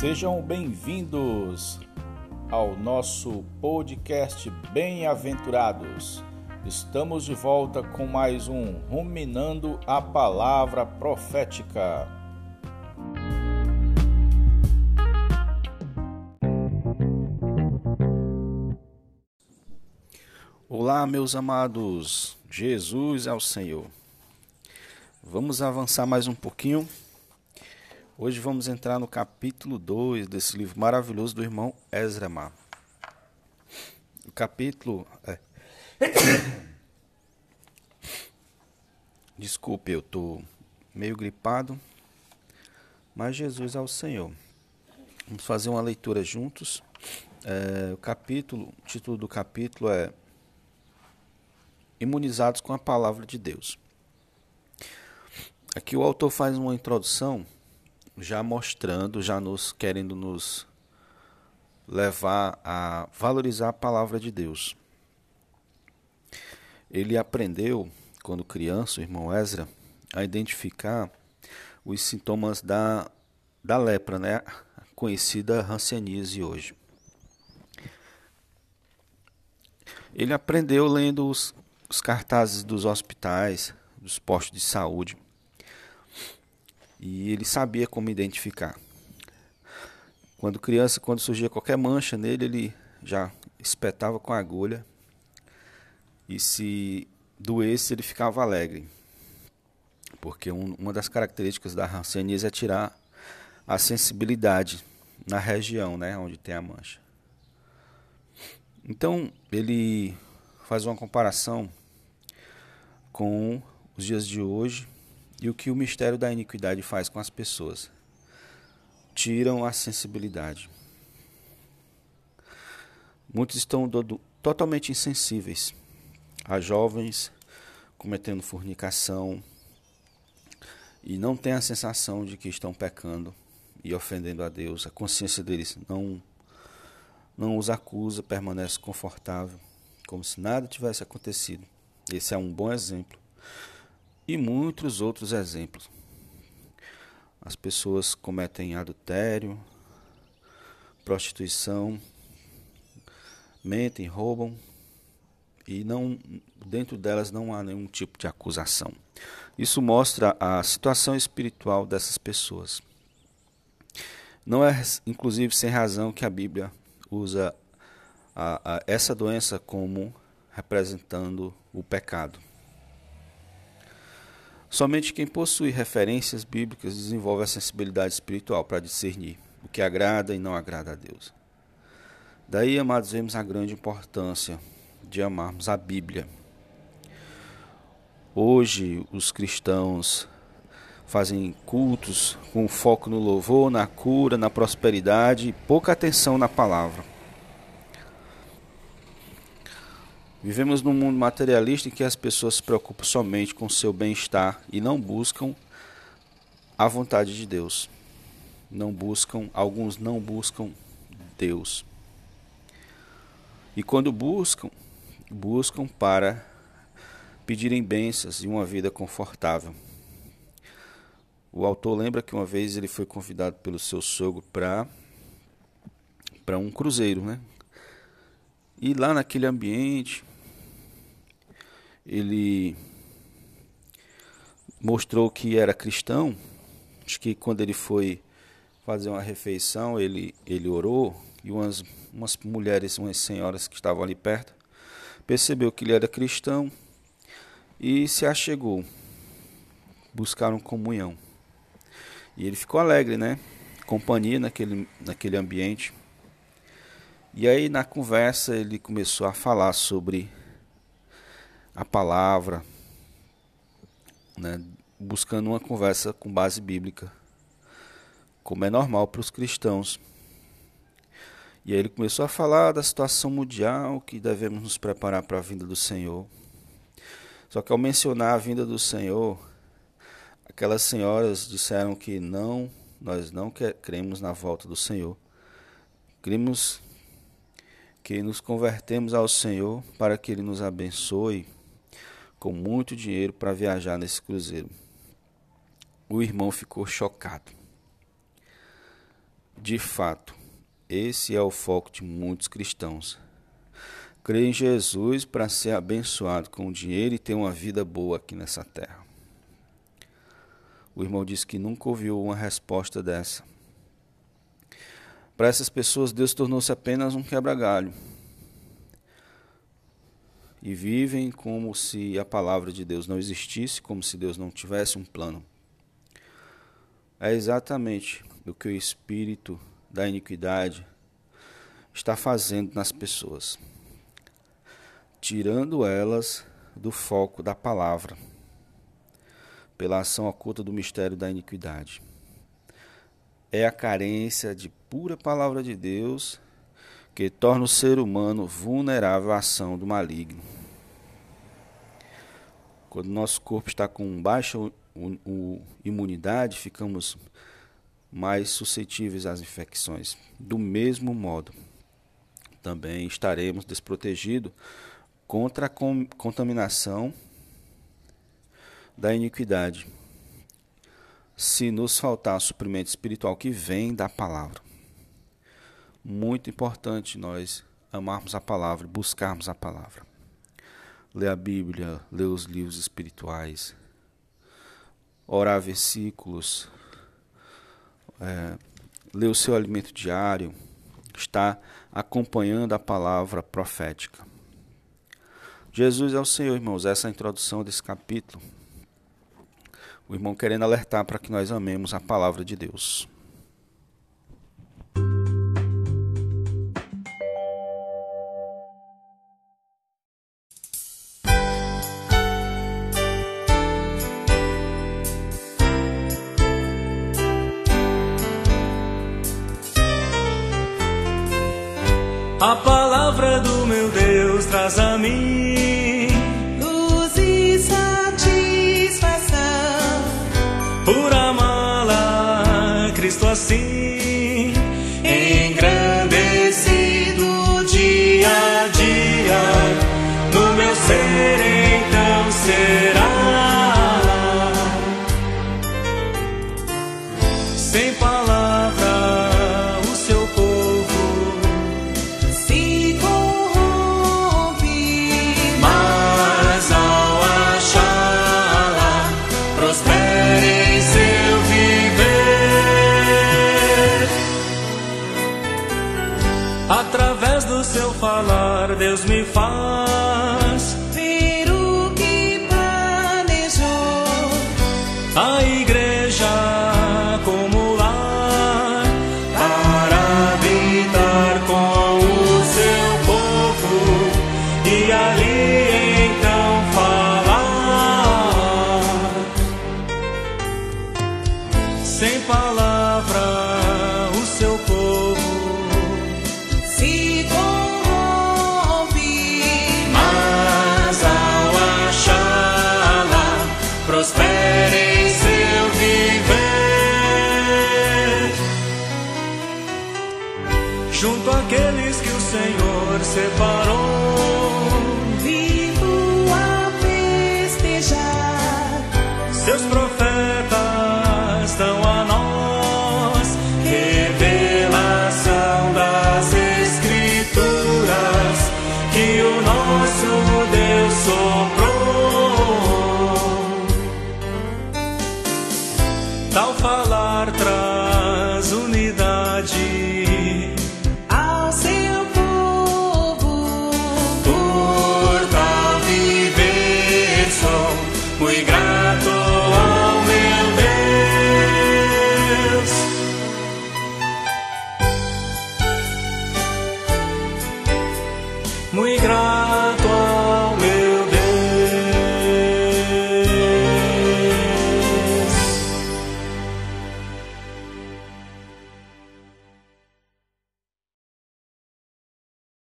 Sejam bem-vindos ao nosso podcast Bem-aventurados. Estamos de volta com mais um Ruminando a Palavra Profética. Olá, meus amados, Jesus é o Senhor. Vamos avançar mais um pouquinho. Hoje vamos entrar no capítulo 2 desse livro maravilhoso do irmão Ezra Mar. O capítulo. É... Desculpe, eu estou meio gripado, mas Jesus é o Senhor. Vamos fazer uma leitura juntos. É, o capítulo, o título do capítulo é Imunizados com a Palavra de Deus. Aqui o autor faz uma introdução já mostrando, já nos querendo nos levar a valorizar a palavra de Deus. Ele aprendeu, quando criança, o irmão Ezra, a identificar os sintomas da, da lepra, né? conhecida hanseníase hoje. Ele aprendeu lendo os, os cartazes dos hospitais, dos postos de saúde e ele sabia como identificar. Quando criança, quando surgia qualquer mancha nele, ele já espetava com a agulha e se doesse ele ficava alegre. Porque um, uma das características da hanseníase é tirar a sensibilidade na região, né, onde tem a mancha. Então, ele faz uma comparação com os dias de hoje e o que o mistério da iniquidade faz com as pessoas? Tiram a sensibilidade. Muitos estão totalmente insensíveis. Há jovens cometendo fornicação e não têm a sensação de que estão pecando e ofendendo a Deus. A consciência deles não não os acusa, permanece confortável, como se nada tivesse acontecido. Esse é um bom exemplo e muitos outros exemplos. As pessoas cometem adultério, prostituição, mentem, roubam e não dentro delas não há nenhum tipo de acusação. Isso mostra a situação espiritual dessas pessoas. Não é inclusive sem razão que a Bíblia usa a, a, essa doença como representando o pecado. Somente quem possui referências bíblicas desenvolve a sensibilidade espiritual para discernir o que agrada e não agrada a Deus. Daí, amados, vemos a grande importância de amarmos a Bíblia. Hoje, os cristãos fazem cultos com foco no louvor, na cura, na prosperidade e pouca atenção na palavra. Vivemos num mundo materialista em que as pessoas se preocupam somente com seu bem-estar e não buscam a vontade de Deus. Não buscam, alguns não buscam Deus. E quando buscam, buscam para pedirem bênçãos e uma vida confortável. O autor lembra que uma vez ele foi convidado pelo seu sogro para para um cruzeiro, né? E lá naquele ambiente, ele mostrou que era cristão. Acho que quando ele foi fazer uma refeição, ele, ele orou e umas, umas mulheres, umas senhoras que estavam ali perto, percebeu que ele era cristão e se achegou. Buscaram comunhão. E ele ficou alegre, né? Companhia naquele, naquele ambiente. E aí na conversa ele começou a falar sobre a palavra, né, buscando uma conversa com base bíblica, como é normal para os cristãos. E aí ele começou a falar da situação mundial, que devemos nos preparar para a vinda do Senhor. Só que ao mencionar a vinda do Senhor, aquelas senhoras disseram que não, nós não cremos na volta do Senhor. Cremos que nos convertemos ao Senhor para que Ele nos abençoe com muito dinheiro para viajar nesse cruzeiro. O irmão ficou chocado. de fato, esse é o foco de muitos cristãos. Crer em Jesus para ser abençoado com dinheiro e ter uma vida boa aqui nessa terra. O irmão disse que nunca ouviu uma resposta dessa. Para essas pessoas, Deus tornou-se apenas um quebra-galho. E vivem como se a palavra de Deus não existisse, como se Deus não tivesse um plano. É exatamente o que o espírito da iniquidade está fazendo nas pessoas, tirando elas do foco da palavra pela ação oculta do mistério da iniquidade. É a carência de pura palavra de Deus que torna o ser humano vulnerável à ação do maligno. Quando nosso corpo está com baixa imunidade, ficamos mais suscetíveis às infecções. Do mesmo modo, também estaremos desprotegidos contra a contaminação da iniquidade, se nos faltar suprimento espiritual que vem da palavra. Muito importante nós amarmos a palavra, buscarmos a palavra. Ler a Bíblia, ler os livros espirituais, orar versículos, é, ler o seu alimento diário, estar acompanhando a palavra profética. Jesus é o Senhor, irmãos. Essa é a introdução desse capítulo o irmão querendo alertar para que nós amemos a palavra de Deus. A palavra do meu Deus traz a mim por amá-la, Cristo assim, engrandecido dia a dia, no meu ser então será. Sem palavra, Através do seu falar, Deus me faz Senhor separou vivo a festejar. seus profetas dão a nós revelação das escrituras que o nosso Deus soprou. Tal falar traz unidade